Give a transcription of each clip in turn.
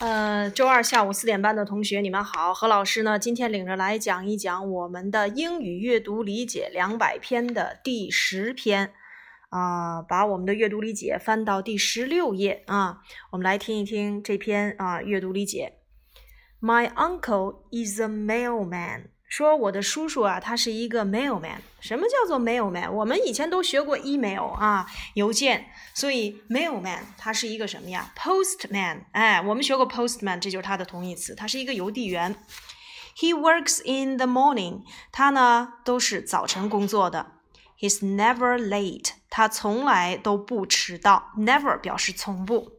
呃，周二下午四点半的同学，你们好。何老师呢，今天领着来讲一讲我们的英语阅读理解两百篇的第十篇啊，把我们的阅读理解翻到第十六页啊，我们来听一听这篇啊阅读理解。My uncle is a mailman. 说我的叔叔啊，他是一个 mailman。什么叫做 mailman？我们以前都学过 email 啊，邮件。所以 mailman 他是一个什么呀？postman。哎，我们学过 postman，这就是它的同义词，他是一个邮递员。He works in the morning。他呢都是早晨工作的。He's never late。他从来都不迟到。Never 表示从不。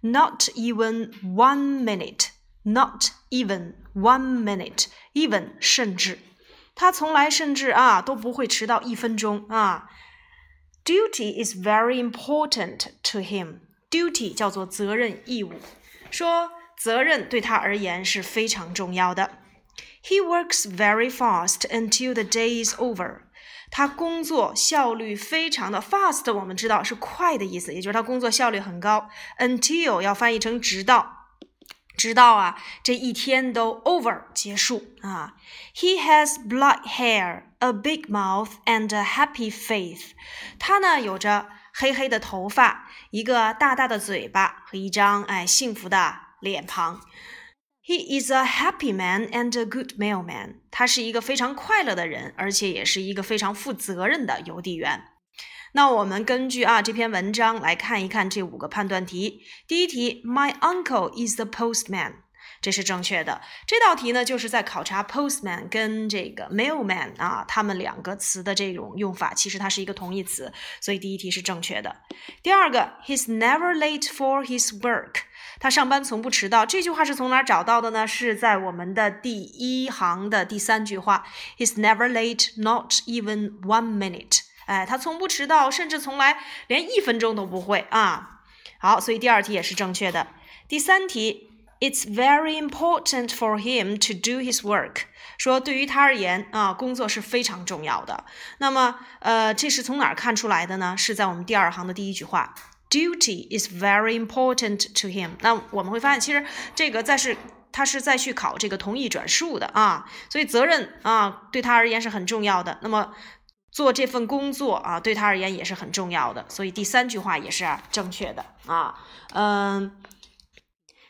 Not even one minute。Not even one minute, even 甚至，他从来甚至啊都不会迟到一分钟啊。Duty is very important to him. Duty 叫做责任义务，说责任对他而言是非常重要的。He works very fast until the day is over. 他工作效率非常的 fast，我们知道是快的意思，也就是他工作效率很高。Until 要翻译成直到。 直到啊这一天都 over 结束啊。He has black hair, a big mouth, and a happy face。他呢有着黑黑的头发，一个大大的嘴巴和一张哎幸福的脸庞。He is a happy man and a good mailman。他是一个非常快乐的人，而且也是一个非常负责任的邮递员。 那我们根据啊这篇文章来看一看这五个判断题。第一题，My uncle is the postman，这是正确的。这道题呢，就是在考察 postman 跟这个 mailman 啊，他们两个词的这种用法，其实它是一个同义词，所以第一题是正确的。第二个，He's never late for his work，他上班从不迟到。这句话是从哪找到的呢？是在我们的第一行的第三句话，He's never late, not even one minute。哎，他从不迟到，甚至从来连一分钟都不会啊。好，所以第二题也是正确的。第三题，It's very important for him to do his work。说对于他而言啊，工作是非常重要的。那么，呃，这是从哪儿看出来的呢？是在我们第二行的第一句话，Duty is very important to him。那我们会发现，其实这个在是他是在去考这个同义转述的啊，所以责任啊对他而言是很重要的。那么。做这份工作啊，对他而言也是很重要的，所以第三句话也是正确的啊。嗯，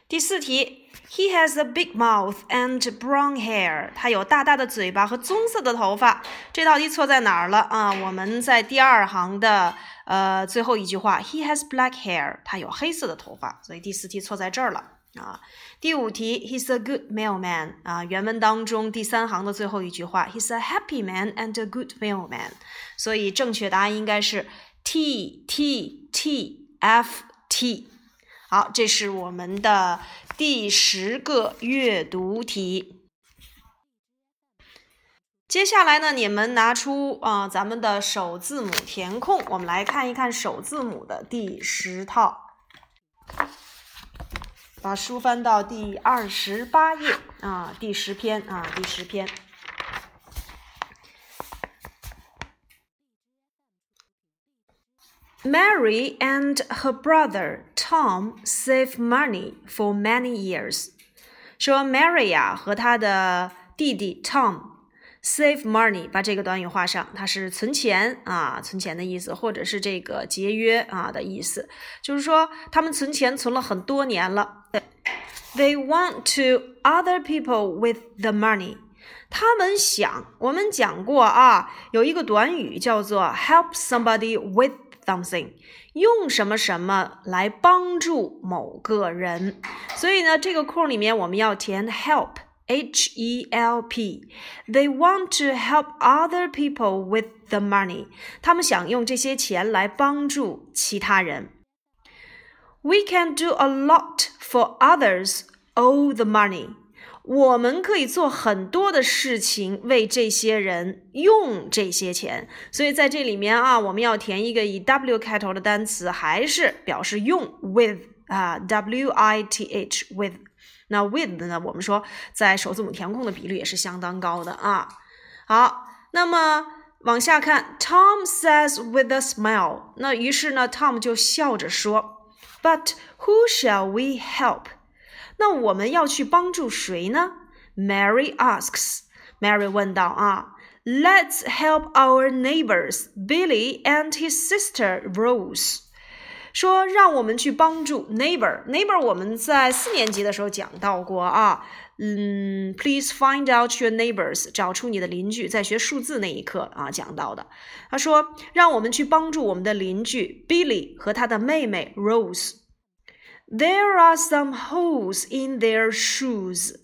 第四题，He has a big mouth and brown hair。他有大大的嘴巴和棕色的头发。这道题错在哪儿了啊？我们在第二行的呃最后一句话，He has black hair。他有黑色的头发，所以第四题错在这儿了。啊，第五题，He's a good mailman。啊，原文当中第三行的最后一句话，He's a happy man and a good mailman。所以正确答案应该是 T T T F T。好，这是我们的第十个阅读题。接下来呢，你们拿出啊咱们的首字母填空，我们来看一看首字母的第十套。把书翻到第二十八页啊，第十篇啊，第十篇。Mary and her brother Tom save money for many years。说 Mary 呀和她的弟弟 Tom。Save money，把这个短语画上，它是存钱啊，存钱的意思，或者是这个节约啊的意思。就是说，他们存钱存了很多年了。They want to other people with the money。他们想，我们讲过啊，有一个短语叫做 help somebody with something，用什么什么来帮助某个人。所以呢，这个空里面我们要填 help。H E L P. They want to help other people with the money. 他们想用这些钱来帮助其他人。We can do a lot for others owe the money. 我们可以做很多的事情为这些人用这些钱，所以在这里面啊，我们要填一个以 W 开头的单词，还是表示用 with 啊，W I T H with。 那 with 呢？我们说在首字母填空的比率也是相当高的啊。好，那么往下看，Tom says with a smile。那于是呢，Tom 就笑着说，But who shall we help？ 那我们要去帮助谁呢？Mary asks. Mary 问道啊，Let's help our neighbors Billy and his sister Rose. 说让我们去帮助 neighbor neighbor 我们在四年级的时候讲到过啊，嗯，please find out your neighbors 找出你的邻居，在学数字那一课啊讲到的。他说让我们去帮助我们的邻居 Billy 和他的妹妹 Rose。There are some holes in their shoes。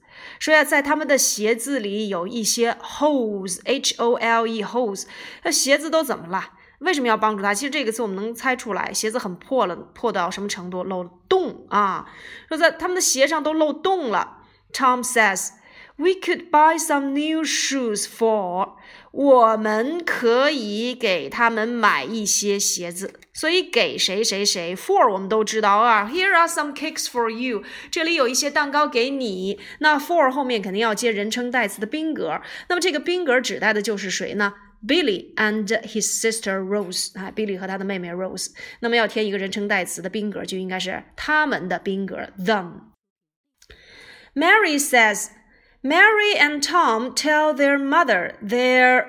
说呀，在他们的鞋子里有一些 holes，h o l e holes。那鞋子都怎么了？为什么要帮助他？其实这个词我们能猜出来，鞋子很破了，破到什么程度？漏洞啊！说在他们的鞋上都漏洞了。Tom says we could buy some new shoes for，我们可以给他们买一些鞋子。所以给谁谁谁 for 我们都知道啊。Here are some cakes for you，这里有一些蛋糕给你。那 for 后面肯定要接人称代词的宾格。那么这个宾格指代的就是谁呢 ？Billy and his sister Rose 啊，Billy 和他的妹妹 Rose。那么要填一个人称代词的宾格，就应该是他们的宾格 them。Mary says, Mary and Tom tell their mother their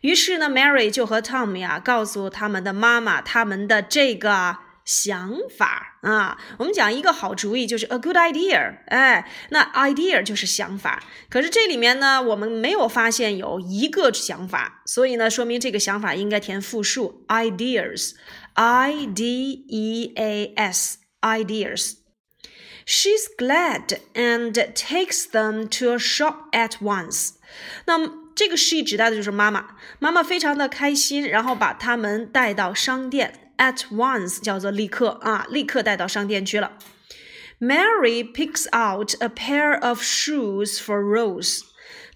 于是呢，Mary 就和 Tom 呀告诉他们的妈妈他们的这个 想法啊，我们讲一个好主意就是 a good idea，哎，那 idea 就是想法。可是这里面呢，我们没有发现有一个想法，所以呢，说明这个想法应该填复数 ideas，i d e a s，ideas。She's glad and takes them to a shop at once。那么这个 she 指代的就是妈妈，妈妈非常的开心，然后把他们带到商店。at once 叫做立刻啊，立刻带到商店去了。Mary picks out a pair of shoes for Rose.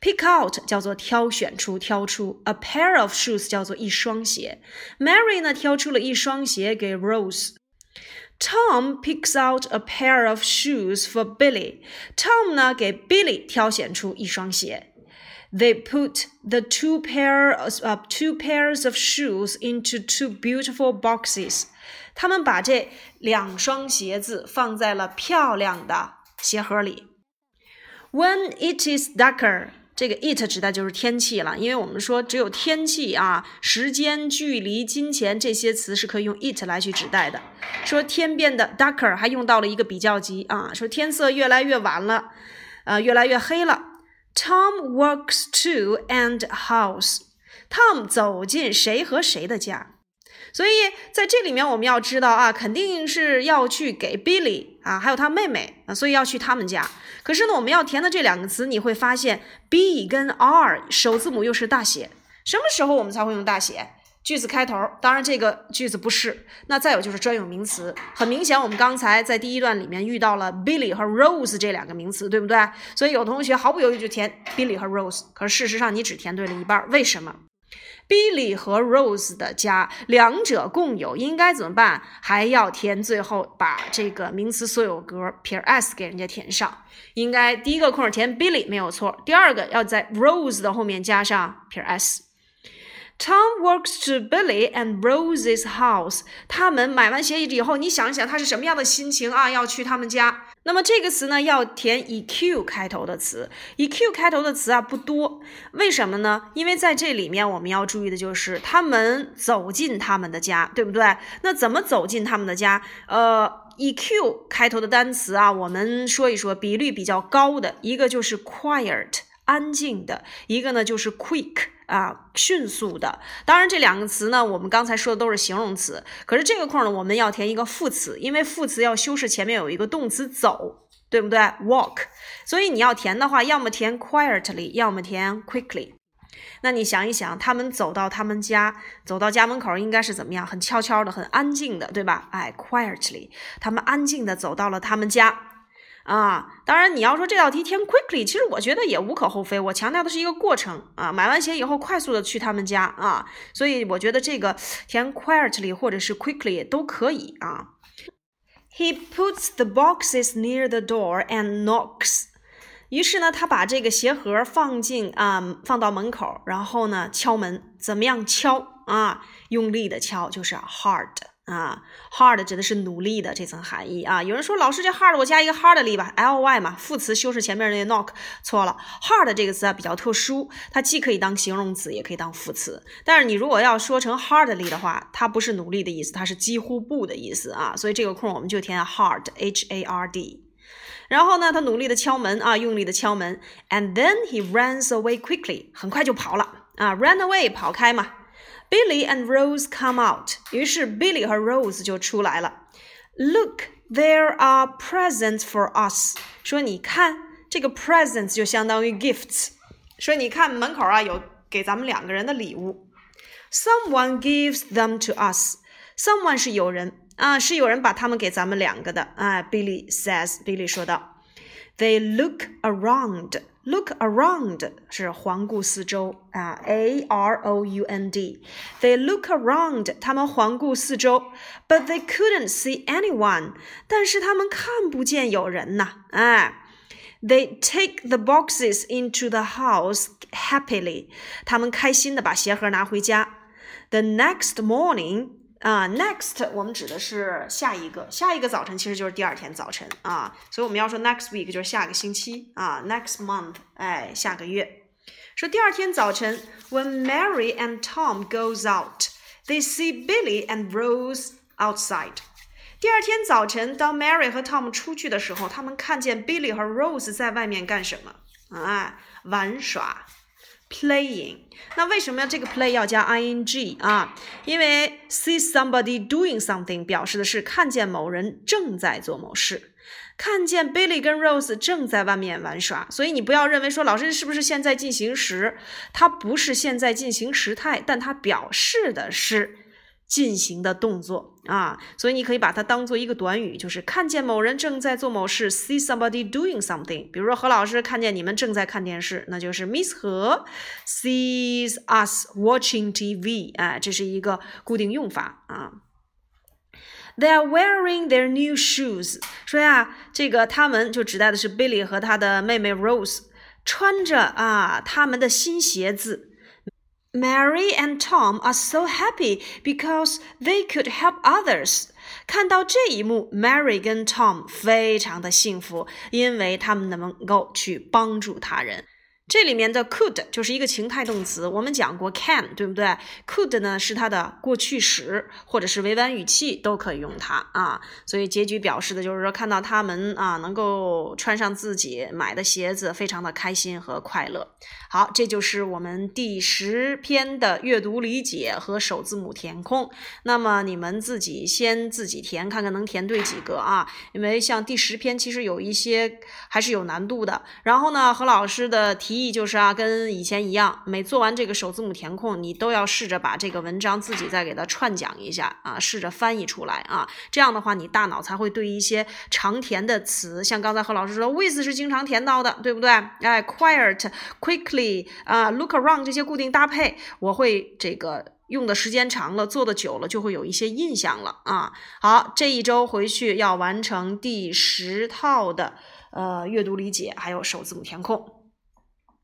Pick out 叫做挑选出、挑出，a pair of shoes 叫做一双鞋。Mary 呢挑出了一双鞋给 Rose。Tom picks out a pair of shoes for Billy. Tom 呢给 Billy 挑选出一双鞋。 They put the two pairs of two pairs of shoes into two beautiful boxes. 他们把这两双鞋子放在了漂亮的鞋盒里。When it is darker，这个 it 指的就是天气了，因为我们说只有天气啊、时间、距离、金钱这些词是可以用 it 来去指代的。说天变得 darker，还用到了一个比较级啊，说天色越来越晚了，呃，越来越黑了。Tom walks to and house. Tom 走进谁和谁的家，所以在这里面我们要知道啊，肯定是要去给 Billy 啊，还有他妹妹啊，所以要去他们家。可是呢，我们要填的这两个词，你会发现 B 跟 R 首字母又是大写，什么时候我们才会用大写？句子开头，当然这个句子不是。那再有就是专有名词，很明显，我们刚才在第一段里面遇到了 Billy 和 Rose 这两个名词，对不对？所以有同学毫不犹豫就填 Billy 和 Rose，可是事实上你只填对了一半，为什么？Billy 和 Rose 的家，两者共有，应该怎么办？还要填最后把这个名词所有格撇 s 给人家填上。应该第一个空填 Billy 没有错，第二个要在 Rose 的后面加上撇 s。Tom walks to Billy and Rose's house。他们买完鞋以后，你想一想，他是什么样的心情啊？要去他们家。那么这个词呢，要填以 q 开头的词。以 q 开头的词啊不多，为什么呢？因为在这里面我们要注意的就是他们走进他们的家，对不对？那怎么走进他们的家？呃，以 q 开头的单词啊，我们说一说，比率比较高的一个就是 quiet，安静的；一个呢就是 quick。啊，迅速的。当然，这两个词呢，我们刚才说的都是形容词。可是这个空呢，我们要填一个副词，因为副词要修饰前面有一个动词走，对不对？Walk。所以你要填的话，要么填 quietly，要么填 quickly。那你想一想，他们走到他们家，走到家门口，应该是怎么样？很悄悄的，很安静的，对吧？哎，quietly，他们安静的走到了他们家。啊，当然你要说这道题填 quickly，其实我觉得也无可厚非。我强调的是一个过程啊，买完鞋以后快速的去他们家啊，所以我觉得这个填 quietly 或者是 quickly 都可以啊。He puts the boxes near the door and knocks。于是呢，他把这个鞋盒放进啊，放到门口，然后呢敲门，怎么样敲啊？用力的敲就是 hard。啊，hard 指的是努力的这层含义啊。有人说老师这 hard 我加一个 hardly 吧，ly 嘛，副词修饰前面那个 knock，错了。hard 这个词啊比较特殊，它既可以当形容词，也可以当副词。但是你如果要说成 hardly 的话，它不是努力的意思，它是几乎不的意思啊。所以这个空我们就填 hard，h a r d。然后呢，他努力的敲门啊，用力的敲门，and then he runs away quickly，很快就跑了啊，run away 跑开嘛。Billy and Rose come out，于是 Billy 和 Rose 就出来了。Look, there are presents for us。说你看，这个 presents 就相当于 gifts。说你看门口啊有给咱们两个人的礼物。Someone gives them to us。Someone 是有人啊，是有人把他们给咱们两个的啊。Billy says，Billy 说道。They look around. Look around 是环顾四周啊，A R O U N D。They look around，他们环顾四周，but they couldn't see anyone，但是他们看不见有人呐，哎。They take the boxes into the house happily，他们开心的把鞋盒拿回家。The next morning。 啊，next 我们指的是下一个，下一个早晨其实就是第二天早晨啊，所以我们要说 next week 就是下个星期啊，next month 哎，下个月。说第二天早晨，When Mary and Tom goes out, they see Billy and Rose outside。第二天早晨，当 Mary 和 Tom 出去的时候，他们看见 Billy 和 Rose 在外面干什么？啊，玩耍。Playing，那为什么要这个 play 要加 ing 啊？因为 see somebody doing something 表示的是看见某人正在做某事，看见 Billy 跟 Rose 正在外面玩耍，所以你不要认为说老师是不是现在进行时，它不是现在进行时态，但它表示的是。进行的动作啊，所以你可以把它当做一个短语，就是看见某人正在做某事，see somebody doing something。比如说何老师看见你们正在看电视，那就是 Miss 何 sees us watching TV。哎，这是一个固定用法啊。They are wearing their new shoes。说呀，这个他们就指代的是 Billy 和他的妹妹 Rose 穿着啊他们的新鞋子。Mary and Tom are so happy because they could help others。看到这一幕，Mary 跟 Tom 非常的幸福，因为他们能够去帮助他人。 这里面的 could 就是一个情态动词，我们讲过 can，对不对？could 呢是它的过去时或者是委婉语气都可以用它啊。所以结局表示的就是说，看到他们啊能够穿上自己买的鞋子，非常的开心和快乐。好，这就是我们第十篇的阅读理解和首字母填空。那么你们自己先自己填，看看能填对几个啊？因为像第十篇其实有一些还是有难度的。然后呢，何老师的提议就是啊，跟以前一样，每做完这个首字母填空，你都要试着把这个文章自己再给它串讲一下啊，试着翻译出来啊。这样的话，你大脑才会对一些常填的词，像刚才何老师说，with 是经常填到的，对不对？哎，quiet，quickly。啊，look around 这些固定搭配，我会这个用的时间长了，做的久了，就会有一些印象了啊。好，这一周回去要完成第十套的呃阅读理解，还有首字母填空。